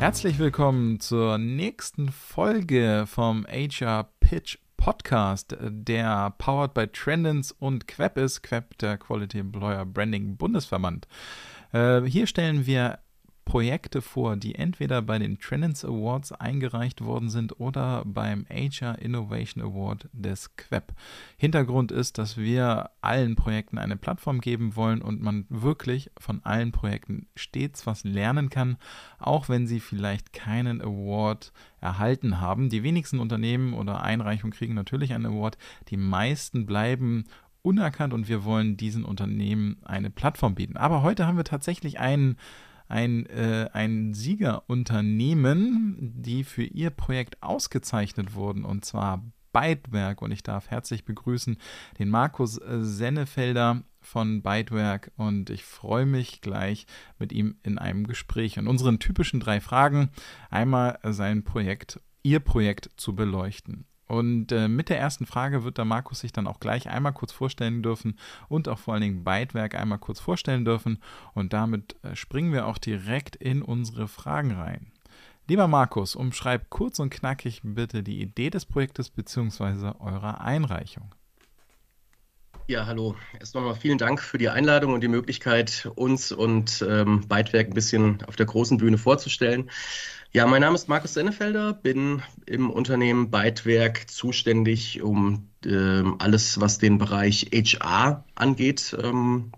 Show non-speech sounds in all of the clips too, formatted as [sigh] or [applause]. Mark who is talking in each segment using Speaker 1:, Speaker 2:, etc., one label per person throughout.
Speaker 1: Herzlich willkommen zur nächsten Folge vom HR Pitch Podcast, der powered by Trendens und Queb ist, Queb der Quality Employer Branding Bundesverband. Äh, hier stellen wir Projekte vor, die entweder bei den Trends Awards eingereicht worden sind oder beim HR Innovation Award des QEP. Hintergrund ist, dass wir allen Projekten eine Plattform geben wollen und man wirklich von allen Projekten stets was lernen kann, auch wenn sie vielleicht keinen Award erhalten haben. Die wenigsten Unternehmen oder Einreichungen kriegen natürlich einen Award, die meisten bleiben unerkannt und wir wollen diesen Unternehmen eine Plattform bieten. Aber heute haben wir tatsächlich einen ein, äh, ein Siegerunternehmen, die für ihr Projekt ausgezeichnet wurden, und zwar Bytewerk. Und ich darf herzlich begrüßen den Markus äh, Sennefelder von Bytewerk und ich freue mich gleich mit ihm in einem Gespräch und unseren typischen drei Fragen einmal sein Projekt, ihr Projekt zu beleuchten. Und äh, mit der ersten Frage wird der Markus sich dann auch gleich einmal kurz vorstellen dürfen und auch vor allen Dingen Bytewerk einmal kurz vorstellen dürfen. Und damit äh, springen wir auch direkt in unsere Fragen rein. Lieber Markus, umschreib kurz und knackig bitte die Idee des Projektes bzw. eurer Einreichung.
Speaker 2: Ja, hallo. Erst nochmal vielen Dank für die Einladung und die Möglichkeit, uns und ähm, Bytewerk ein bisschen auf der großen Bühne vorzustellen. Ja, mein Name ist Markus Sennefelder, bin im Unternehmen Bytewerk zuständig um äh, alles, was den Bereich HR angeht, ähm,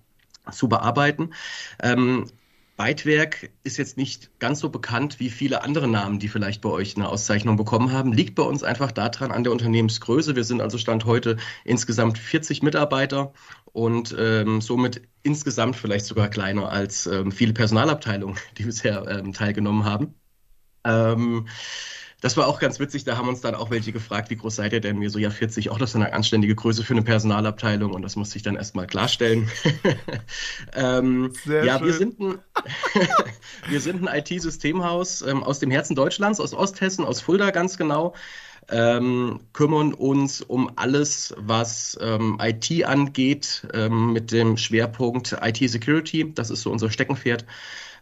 Speaker 2: zu bearbeiten. Ähm, Bytewerk ist jetzt nicht ganz so bekannt wie viele andere Namen, die vielleicht bei euch eine Auszeichnung bekommen haben. Liegt bei uns einfach daran an der Unternehmensgröße. Wir sind also Stand heute insgesamt 40 Mitarbeiter und ähm, somit insgesamt vielleicht sogar kleiner als ähm, viele Personalabteilungen, [laughs] die bisher ähm, teilgenommen haben. Ähm, das war auch ganz witzig, da haben uns dann auch welche gefragt, wie groß seid ihr denn? Wir so, ja, 40, auch das ist eine anständige Größe für eine Personalabteilung und das musste ich dann erstmal klarstellen. [laughs] ähm, ja, schön. [laughs] wir sind ein, wir sind ein IT-Systemhaus ähm, aus dem Herzen Deutschlands, aus Osthessen, aus Fulda ganz genau. Ähm, kümmern uns um alles, was ähm, IT angeht, ähm, mit dem Schwerpunkt IT-Security. Das ist so unser Steckenpferd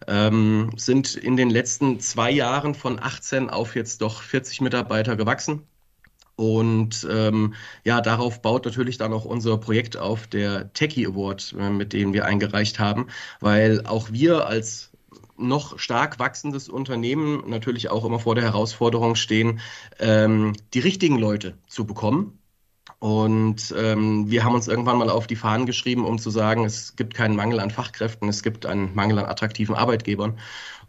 Speaker 2: ähm, sind in den letzten zwei Jahren von 18 auf jetzt doch 40 Mitarbeiter gewachsen. Und ähm, ja, darauf baut natürlich dann auch unser Projekt auf, der Techie Award, äh, mit dem wir eingereicht haben, weil auch wir als noch stark wachsendes Unternehmen natürlich auch immer vor der Herausforderung stehen, ähm, die richtigen Leute zu bekommen. Und ähm, wir haben uns irgendwann mal auf die Fahnen geschrieben, um zu sagen, es gibt keinen Mangel an Fachkräften, es gibt einen Mangel an attraktiven Arbeitgebern.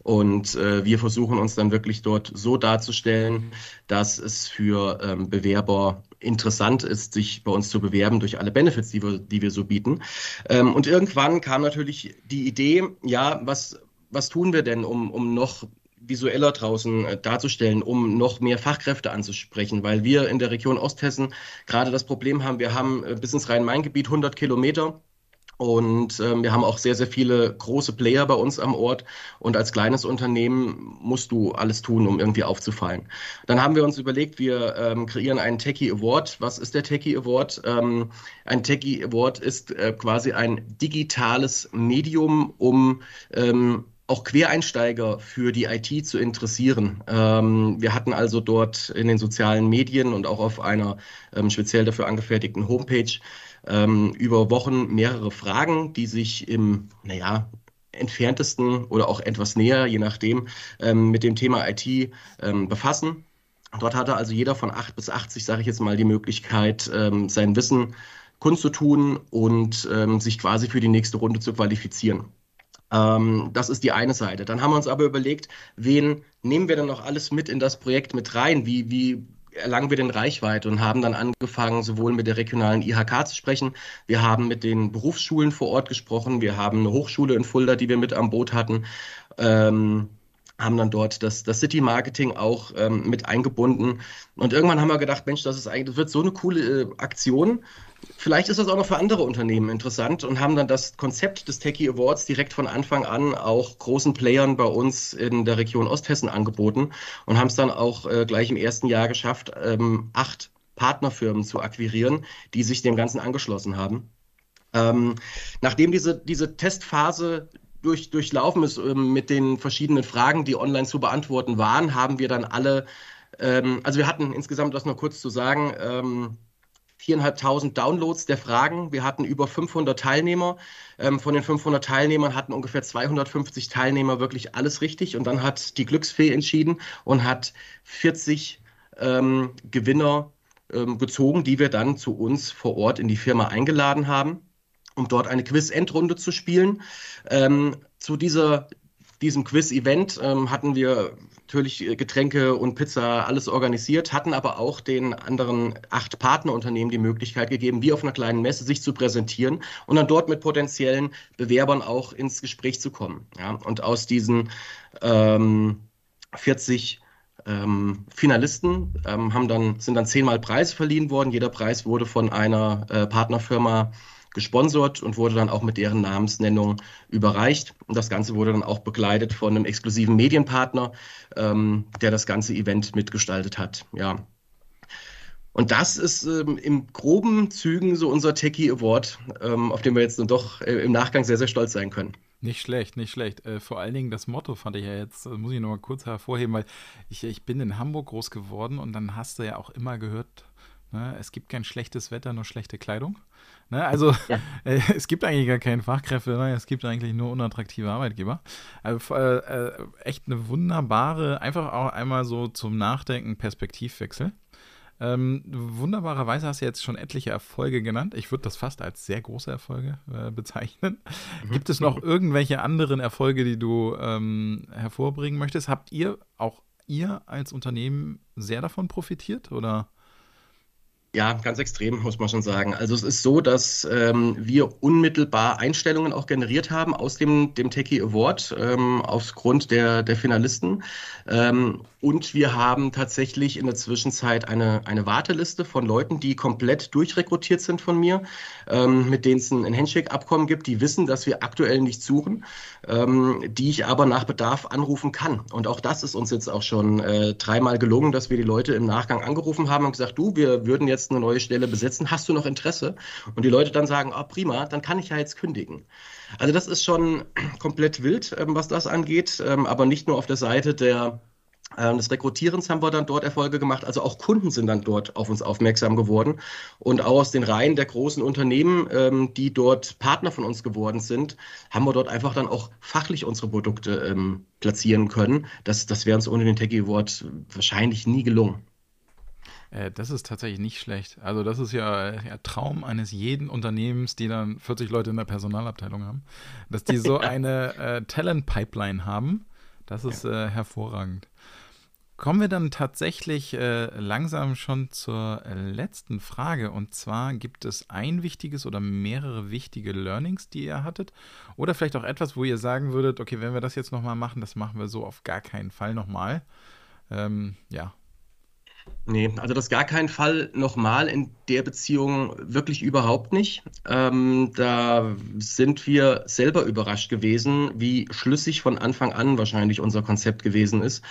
Speaker 2: Und äh, wir versuchen uns dann wirklich dort so darzustellen, dass es für ähm, Bewerber interessant ist, sich bei uns zu bewerben durch alle Benefits, die wir, die wir so bieten. Ähm, und irgendwann kam natürlich die Idee, ja, was, was tun wir denn, um, um noch visueller draußen äh, darzustellen, um noch mehr Fachkräfte anzusprechen, weil wir in der Region Osthessen gerade das Problem haben, wir haben äh, bis ins Rhein-Main-Gebiet 100 Kilometer. Und ähm, wir haben auch sehr, sehr viele große Player bei uns am Ort. Und als kleines Unternehmen musst du alles tun, um irgendwie aufzufallen. Dann haben wir uns überlegt, wir ähm, kreieren einen Techie Award. Was ist der Techie Award? Ähm, ein Techie Award ist äh, quasi ein digitales Medium, um ähm, auch Quereinsteiger für die IT zu interessieren. Ähm, wir hatten also dort in den sozialen Medien und auch auf einer ähm, speziell dafür angefertigten Homepage ähm, über Wochen mehrere Fragen, die sich im, naja, entferntesten oder auch etwas näher, je nachdem, ähm, mit dem Thema IT ähm, befassen. Dort hatte also jeder von 8 bis 80, sage ich jetzt mal, die Möglichkeit, ähm, sein Wissen kundzutun und sich quasi für die nächste Runde zu qualifizieren. Ähm, das ist die eine Seite. Dann haben wir uns aber überlegt, wen nehmen wir denn noch alles mit in das Projekt mit rein? Wie, wie erlangen wir denn Reichweite und haben dann angefangen, sowohl mit der regionalen IHK zu sprechen. Wir haben mit den Berufsschulen vor Ort gesprochen. Wir haben eine Hochschule in Fulda, die wir mit am Boot hatten. Ähm, haben dann dort das, das City Marketing auch ähm, mit eingebunden. Und irgendwann haben wir gedacht, Mensch, das ist eigentlich, das wird so eine coole äh, Aktion. Vielleicht ist das auch noch für andere Unternehmen interessant und haben dann das Konzept des Techie Awards direkt von Anfang an auch großen Playern bei uns in der Region Osthessen angeboten und haben es dann auch äh, gleich im ersten Jahr geschafft, ähm, acht Partnerfirmen zu akquirieren, die sich dem Ganzen angeschlossen haben. Ähm, nachdem diese, diese Testphase durch, durchlaufen ist ähm, mit den verschiedenen Fragen, die online zu beantworten waren, haben wir dann alle, ähm, also wir hatten insgesamt, das noch kurz zu sagen, ähm, viereinhalbtausend Downloads der Fragen. Wir hatten über 500 Teilnehmer. Ähm, von den 500 Teilnehmern hatten ungefähr 250 Teilnehmer wirklich alles richtig. Und dann hat die Glücksfee entschieden und hat 40 ähm, Gewinner ähm, gezogen, die wir dann zu uns vor Ort in die Firma eingeladen haben, um dort eine Quiz-Endrunde zu spielen. Ähm, zu dieser diesem Quiz-Event ähm, hatten wir natürlich Getränke und Pizza alles organisiert, hatten aber auch den anderen acht Partnerunternehmen die Möglichkeit gegeben, wie auf einer kleinen Messe sich zu präsentieren und dann dort mit potenziellen Bewerbern auch ins Gespräch zu kommen. Ja? Und aus diesen ähm, 40 ähm, Finalisten ähm, haben dann, sind dann zehnmal Preise verliehen worden. Jeder Preis wurde von einer äh, Partnerfirma gesponsert und wurde dann auch mit deren Namensnennung überreicht. Und das Ganze wurde dann auch begleitet von einem exklusiven Medienpartner, ähm, der das ganze Event mitgestaltet hat. Ja. Und das ist ähm, im groben Zügen so unser Techie Award, ähm, auf den wir jetzt dann doch äh, im Nachgang sehr, sehr stolz sein können.
Speaker 1: Nicht schlecht, nicht schlecht. Äh, vor allen Dingen das Motto fand ich ja jetzt, äh, muss ich noch mal kurz hervorheben, weil ich, ich bin in Hamburg groß geworden und dann hast du ja auch immer gehört, ne, es gibt kein schlechtes Wetter, nur schlechte Kleidung. Ne? Also [laughs] ja. [laughs] äh, es gibt eigentlich gar keine Fachkräfte, ne? es gibt eigentlich nur unattraktive Arbeitgeber. Also, äh, äh, echt eine wunderbare, einfach auch einmal so zum Nachdenken Perspektivwechsel. Ähm, wunderbarerweise hast du jetzt schon etliche Erfolge genannt. Ich würde das fast als sehr große Erfolge äh, bezeichnen. Mhm. Gibt es noch irgendwelche anderen Erfolge, die du ähm, hervorbringen möchtest? Habt ihr auch ihr als Unternehmen sehr davon profitiert oder?
Speaker 2: Ja, ganz extrem, muss man schon sagen. Also es ist so, dass ähm, wir unmittelbar Einstellungen auch generiert haben aus dem, dem Techie Award ähm, aufgrund der, der Finalisten. Ähm, und wir haben tatsächlich in der Zwischenzeit eine, eine Warteliste von Leuten, die komplett durchrekrutiert sind von mir, ähm, mit denen es ein, Handshake-Abkommen gibt, die wissen, dass wir aktuell nicht suchen, ähm, die ich aber nach Bedarf anrufen kann. Und auch das ist uns jetzt auch schon äh, dreimal gelungen, dass wir die Leute im Nachgang angerufen haben und gesagt, du, wir würden jetzt eine neue Stelle besetzen, hast du noch Interesse? Und die Leute dann sagen, oh, prima, dann kann ich ja jetzt kündigen. Also das ist schon komplett wild, ähm, was das angeht, ähm, aber nicht nur auf der Seite der des Rekrutierens haben wir dann dort Erfolge gemacht. Also auch Kunden sind dann dort auf uns aufmerksam geworden. Und auch aus den Reihen der großen Unternehmen, die dort Partner von uns geworden sind, haben wir dort einfach dann auch fachlich unsere Produkte platzieren können. Das, das wäre uns ohne den Techie Award wahrscheinlich nie gelungen.
Speaker 1: Äh, das ist tatsächlich nicht schlecht. Also das ist ja der Traum eines jeden Unternehmens, die dann 40 Leute in der Personalabteilung haben, dass die so [laughs] eine äh, Talent-Pipeline haben. Das ist äh, hervorragend. Kommen wir dann tatsächlich äh, langsam schon zur letzten Frage. Und zwar gibt es ein wichtiges oder mehrere wichtige Learnings, die ihr hattet? Oder vielleicht auch etwas, wo ihr sagen würdet, okay, wenn wir das jetzt nochmal machen, das machen wir so auf gar keinen Fall nochmal. Ähm, ja,
Speaker 2: Nee, also das gar keinen Fall nochmal in der Beziehung wirklich überhaupt nicht. Ähm, da sind wir selber überrascht gewesen, wie schlüssig von Anfang an wahrscheinlich unser Konzept gewesen ist.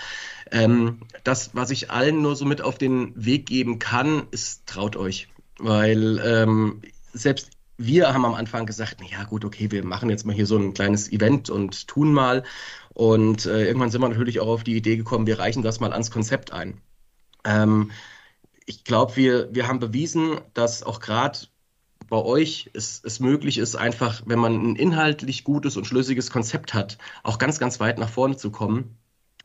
Speaker 2: Ähm, das, was ich allen nur so mit auf den Weg geben kann, ist traut euch. Weil ähm, selbst wir haben am Anfang gesagt, na ja gut, okay, wir machen jetzt mal hier so ein kleines Event und tun mal. Und äh, irgendwann sind wir natürlich auch auf die Idee gekommen, wir reichen das mal ans Konzept ein. Ähm, ich glaube, wir, wir haben bewiesen, dass auch gerade bei euch es, es möglich ist, einfach, wenn man ein inhaltlich gutes und schlüssiges Konzept hat, auch ganz, ganz weit nach vorne zu kommen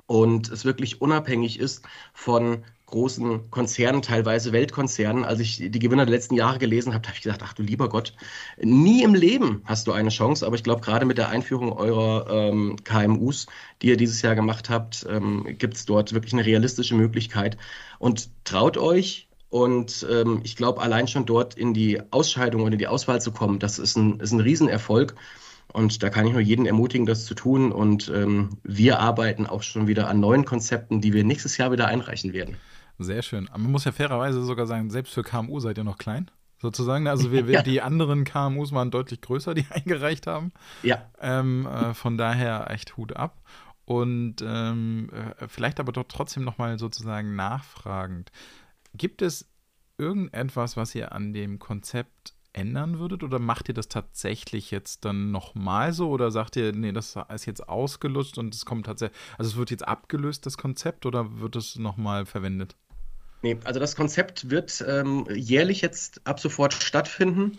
Speaker 2: und es wirklich unabhängig ist von großen Konzernen, teilweise Weltkonzernen. Als ich die Gewinner der letzten Jahre gelesen habe, habe ich gedacht, ach du lieber Gott, nie im Leben hast du eine Chance. Aber ich glaube, gerade mit der Einführung eurer ähm, KMUs, die ihr dieses Jahr gemacht habt, ähm, gibt es dort wirklich eine realistische Möglichkeit. Und traut euch, und ähm, ich glaube, allein schon dort in die Ausscheidung und in die Auswahl zu kommen, das ist ein, ist ein Riesenerfolg. Und da kann ich nur jeden ermutigen, das zu tun. Und ähm, wir arbeiten auch schon wieder an neuen Konzepten, die wir nächstes Jahr wieder einreichen werden.
Speaker 1: Sehr schön. Aber man muss ja fairerweise sogar sagen, selbst für KMU seid ihr noch klein, sozusagen. Also wir, [laughs] wir die anderen KMUs waren deutlich größer, die [laughs] eingereicht haben.
Speaker 2: Ja.
Speaker 1: Ähm, äh, von daher echt Hut ab. Und ähm, äh, vielleicht aber doch trotzdem nochmal sozusagen nachfragend. Gibt es irgendetwas, was ihr an dem Konzept ändern würdet? Oder macht ihr das tatsächlich jetzt dann nochmal so? Oder sagt ihr, nee, das ist jetzt ausgelutscht und es kommt tatsächlich, also es wird jetzt abgelöst, das Konzept, oder wird es nochmal verwendet?
Speaker 2: Nee, also das Konzept wird ähm, jährlich jetzt ab sofort stattfinden.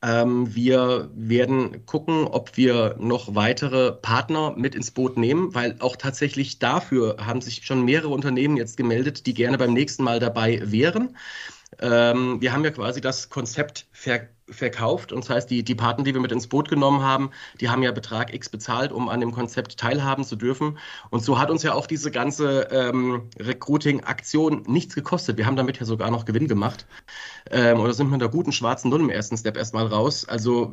Speaker 2: Ähm, wir werden gucken, ob wir noch weitere Partner mit ins Boot nehmen, weil auch tatsächlich dafür haben sich schon mehrere Unternehmen jetzt gemeldet, die gerne beim nächsten Mal dabei wären. Ähm, wir haben ja quasi das Konzept ver verkauft und das heißt, die, die Partner, die wir mit ins Boot genommen haben, die haben ja Betrag X bezahlt, um an dem Konzept teilhaben zu dürfen. Und so hat uns ja auch diese ganze ähm, Recruiting-Aktion nichts gekostet. Wir haben damit ja sogar noch Gewinn gemacht ähm, oder sind mit einer guten schwarzen Null im ersten Step erstmal raus. Also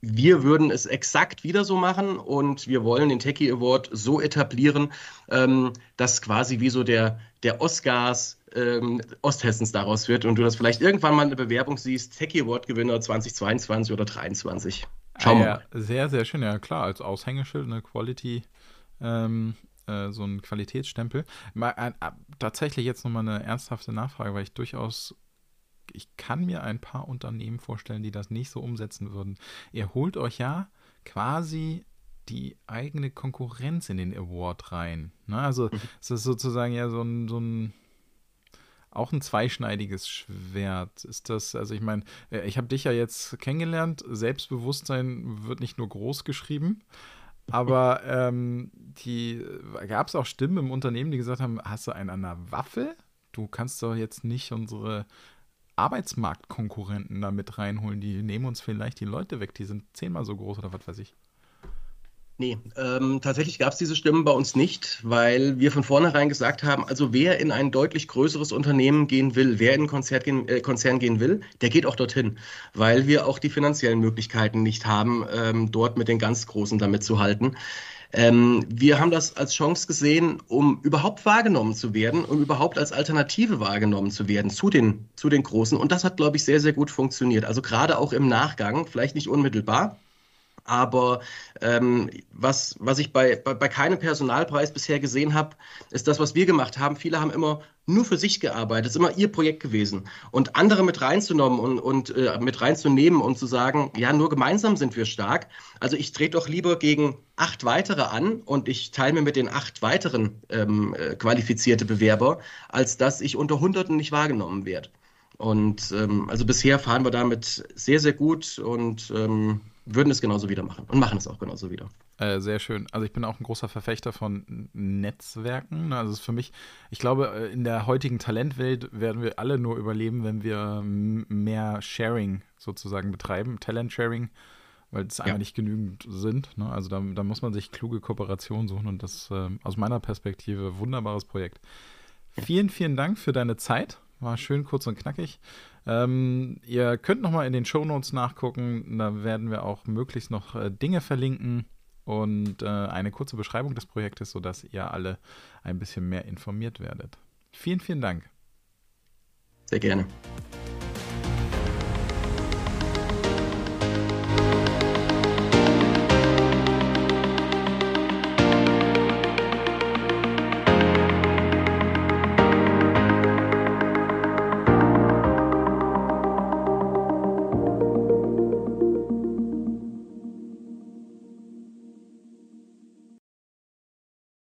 Speaker 2: wir würden es exakt wieder so machen und wir wollen den Techie Award so etablieren, ähm, dass quasi wie so der, der Oscars ähm, Osthessens daraus wird und du das vielleicht irgendwann mal in der Bewerbung siehst, Techie Award Gewinner 2022 oder 2023.
Speaker 1: Schauen wir ah, ja, Sehr, sehr schön. Ja, klar, als Aushängeschild, eine Quality, ähm, äh, so ein Qualitätsstempel. Mal, äh, tatsächlich jetzt nochmal eine ernsthafte Nachfrage, weil ich durchaus ich kann mir ein paar Unternehmen vorstellen, die das nicht so umsetzen würden. Ihr holt euch ja quasi die eigene Konkurrenz in den Award rein. Ne? Also mhm. es ist sozusagen ja so ein, so ein auch ein zweischneidiges Schwert. Ist das, also ich meine, äh, ich habe dich ja jetzt kennengelernt, Selbstbewusstsein wird nicht nur groß geschrieben, aber [laughs] ähm, die gab es auch Stimmen im Unternehmen, die gesagt haben, hast du einen an der Waffe? Du kannst doch jetzt nicht unsere Arbeitsmarktkonkurrenten da mit reinholen. Die nehmen uns vielleicht die Leute weg. Die sind zehnmal so groß oder was weiß ich.
Speaker 2: Nee, ähm, tatsächlich gab es diese Stimmen bei uns nicht, weil wir von vornherein gesagt haben, also wer in ein deutlich größeres Unternehmen gehen will, wer in ein Konzert gehen, äh, Konzern gehen will, der geht auch dorthin, weil wir auch die finanziellen Möglichkeiten nicht haben, ähm, dort mit den ganz Großen damit zu halten. Ähm, wir haben das als Chance gesehen, um überhaupt wahrgenommen zu werden, um überhaupt als Alternative wahrgenommen zu werden zu den, zu den Großen. Und das hat, glaube ich, sehr, sehr gut funktioniert. Also gerade auch im Nachgang, vielleicht nicht unmittelbar, aber ähm, was, was ich bei, bei, bei keinem Personalpreis bisher gesehen habe, ist das, was wir gemacht haben. Viele haben immer nur für sich gearbeitet, es ist immer ihr Projekt gewesen. Und andere mit reinzunehmen und, und äh, mit reinzunehmen und zu sagen, ja, nur gemeinsam sind wir stark. Also ich trete doch lieber gegen acht weitere an und ich teile mir mit den acht weiteren ähm, äh, qualifizierte Bewerber, als dass ich unter Hunderten nicht wahrgenommen werde. Und ähm, also bisher fahren wir damit sehr, sehr gut und ähm, würden es genauso wieder machen und machen es auch genauso wieder.
Speaker 1: Äh, sehr schön. Also ich bin auch ein großer Verfechter von Netzwerken. Ne? Also es ist für mich, ich glaube, äh, in der heutigen Talentwelt werden wir alle nur überleben, wenn wir mehr Sharing sozusagen betreiben, Talent-Sharing, weil es ja. einfach nicht genügend sind. Ne? Also da, da, muss man sich kluge Kooperationen suchen und das äh, aus meiner Perspektive wunderbares Projekt. Vielen, vielen Dank für deine Zeit. War schön kurz und knackig. Ähm, ihr könnt nochmal in den Show Notes nachgucken. Da werden wir auch möglichst noch äh, Dinge verlinken und äh, eine kurze Beschreibung des Projektes, sodass ihr alle ein bisschen mehr informiert werdet. Vielen, vielen Dank.
Speaker 2: Sehr gerne.